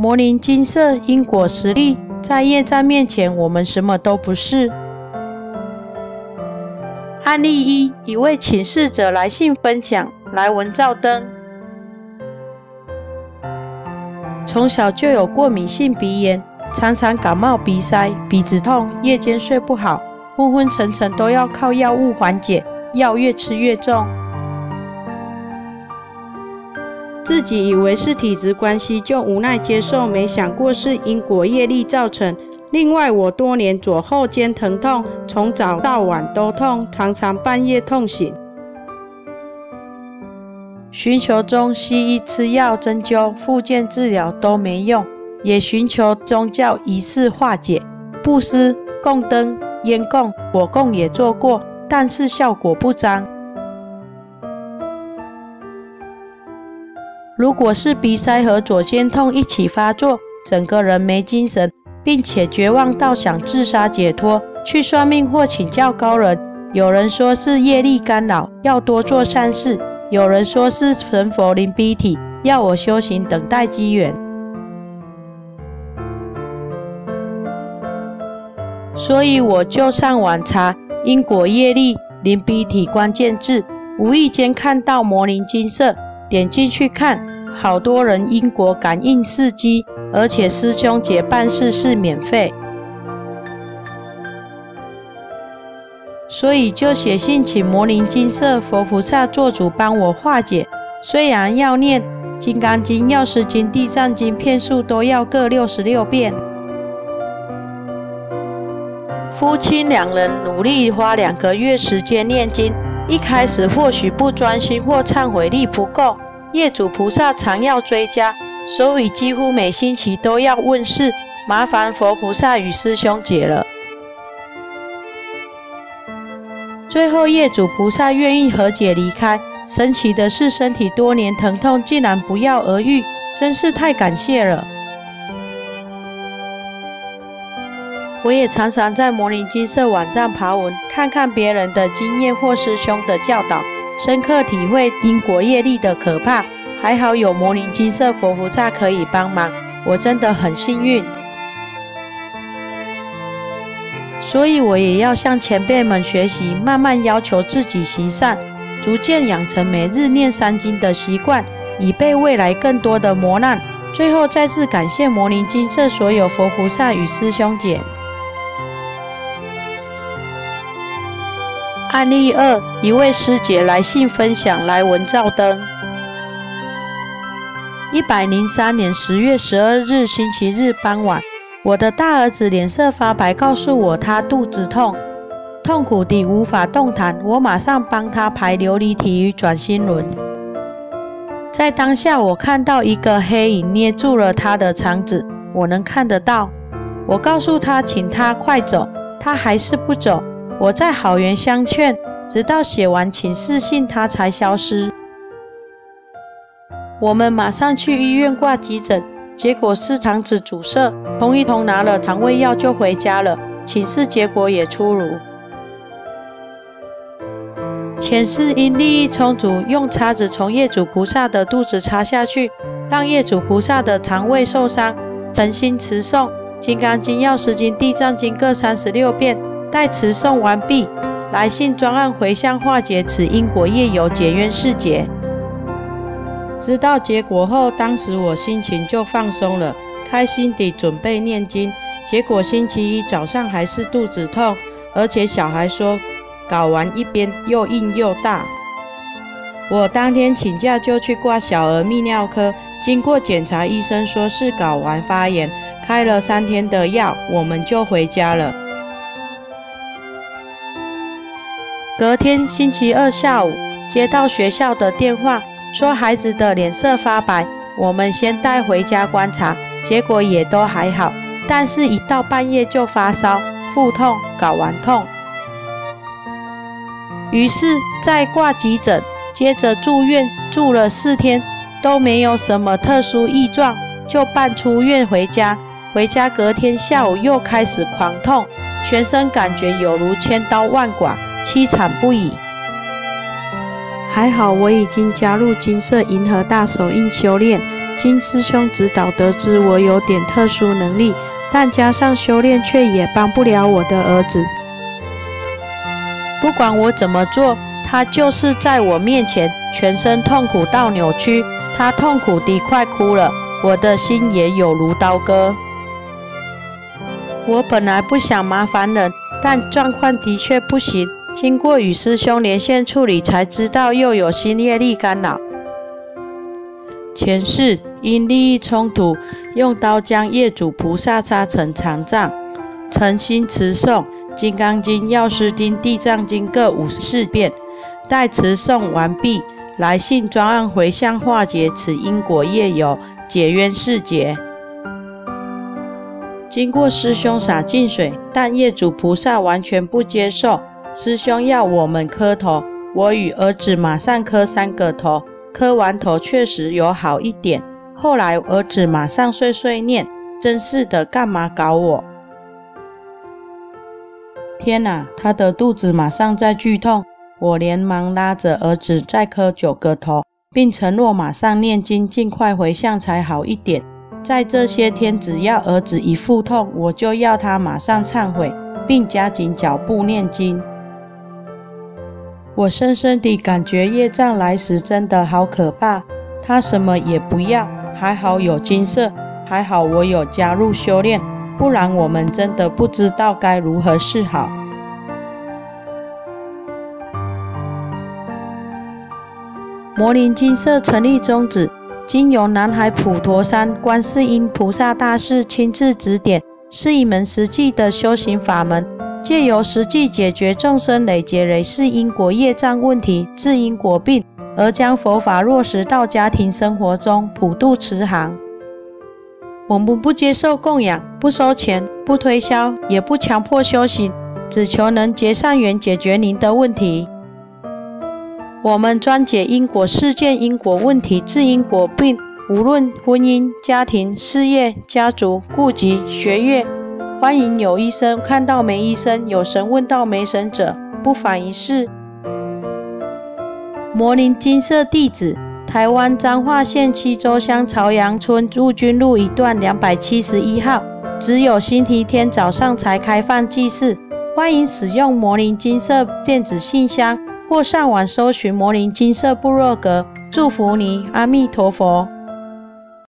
魔灵金色因果实力，在业障面前，我们什么都不是。案例一：一位请示者来信分享，来文照灯。从小就有过敏性鼻炎，常常感冒、鼻塞、鼻子痛，夜间睡不好，昏昏沉沉都要靠药物缓解，药越吃越重。自己以为是体质关系，就无奈接受，没想过是因果业力造成。另外，我多年左后肩疼痛，从早到晚都痛，常常半夜痛醒。寻求中西医吃药、针灸、复健治疗都没用，也寻求宗教仪式化解，布施、供灯、烟供、火供也做过，但是效果不彰。如果是鼻塞和左肩痛一起发作，整个人没精神，并且绝望到想自杀解脱，去算命或请教高人。有人说是业力干扰，要多做善事；有人说是神佛灵逼体，要我修行等待机缘。所以我就上网查因果业力灵逼体关键字，无意间看到魔灵金色。点进去看，好多人因果感应事迹，而且师兄姐办事是免费，所以就写信请魔灵金色佛菩萨做主帮我化解。虽然要念《金刚经》《药师经》《地藏经》，片数都要各六十六遍。夫妻两人努力花两个月时间念经。一开始或许不专心或忏悔力不够，业主菩萨常要追加，所以几乎每星期都要问事，麻烦佛菩萨与师兄解了。最后业主菩萨愿意和解离开，神奇的是身体多年疼痛竟然不药而愈，真是太感谢了。我也常常在魔灵金色网站爬文，看看别人的经验或师兄的教导，深刻体会因果业力的可怕。还好有魔灵金色佛菩萨可以帮忙，我真的很幸运。所以我也要向前辈们学习，慢慢要求自己行善，逐渐养成每日念三经的习惯，以备未来更多的磨难。最后再次感谢魔灵金色所有佛菩萨与师兄姐。案例二：一位师姐来信分享，来文照灯。一百零三年十月十二日星期日傍晚，我的大儿子脸色发白，告诉我他肚子痛，痛苦地无法动弹。我马上帮他排琉璃体与转心轮。在当下，我看到一个黑影捏住了他的肠子，我能看得到。我告诉他，请他快走，他还是不走。我在好言相劝，直到写完请示信，他才消失。我们马上去医院挂急诊，结果是肠子阻塞，通一通拿了肠胃药就回家了。请示结果也出炉，前世因利益冲突，用叉子从业主菩萨的肚子插下去，让业主菩萨的肠胃受伤。诚心持诵《金刚经》《药师经》《地藏经》各三十六遍。待持诵完毕，来信专案回向化解此因果业由解冤释结。知道结果后，当时我心情就放松了，开心地准备念经。结果星期一早上还是肚子痛，而且小孩说睾丸一边又硬又大。我当天请假就去挂小儿泌尿科，经过检查，医生说是睾丸发炎，开了三天的药，我们就回家了。隔天星期二下午，接到学校的电话，说孩子的脸色发白，我们先带回家观察，结果也都还好，但是一到半夜就发烧、腹痛、睾丸痛，于是再挂急诊，接着住院，住了四天都没有什么特殊异状，就办出院回家。回家隔天下午又开始狂痛，全身感觉有如千刀万剐。凄惨不已，还好我已经加入金色银河大手印修炼，经师兄指导，得知我有点特殊能力，但加上修炼，却也帮不了我的儿子。不管我怎么做，他就是在我面前全身痛苦到扭曲，他痛苦地快哭了，我的心也有如刀割。我本来不想麻烦人，但状况的确不行。经过与师兄连线处理，才知道又有新业力干扰。前世因利益冲突，用刀将业主菩萨杀成残障，诚心持诵《金刚经》《药师经》《地藏经》各五十四遍。待持诵完毕，来信专案回向化解此因果业有，解冤释结。经过师兄洒净水，但业主菩萨完全不接受。师兄要我们磕头，我与儿子马上磕三个头，磕完头确实有好一点。后来儿子马上碎碎念：“真是的，干嘛搞我？”天哪，他的肚子马上在剧痛。我连忙拉着儿子再磕九个头，并承诺马上念经，尽快回向才好一点。在这些天，只要儿子一腹痛，我就要他马上忏悔，并加紧脚步念经。我深深地感觉业障来时真的好可怕。他什么也不要，还好有金色，还好我有加入修炼，不然我们真的不知道该如何是好。魔林金色成立宗旨，经由南海普陀山观世音菩萨大士亲自指点，是一门实际的修行法门。借由实际解决众生累劫累世因果业障问题，治因果病，而将佛法落实到家庭生活中，普度慈航。我们不接受供养，不收钱，不推销，也不强迫修行，只求能结善缘，解决您的问题。我们专解因果事件、因果问题，治因果病，无论婚姻、家庭、事业、家族、户籍、学业。欢迎有医生看到没医生，有神问到没神者，不妨一试。魔林金色地址：台湾彰化县七洲乡朝阳村陆军路一段两百七十一号。只有星期天早上才开放祭祀，欢迎使用魔林金色电子信箱或上网搜寻魔林金色部落格。祝福你，阿弥陀佛。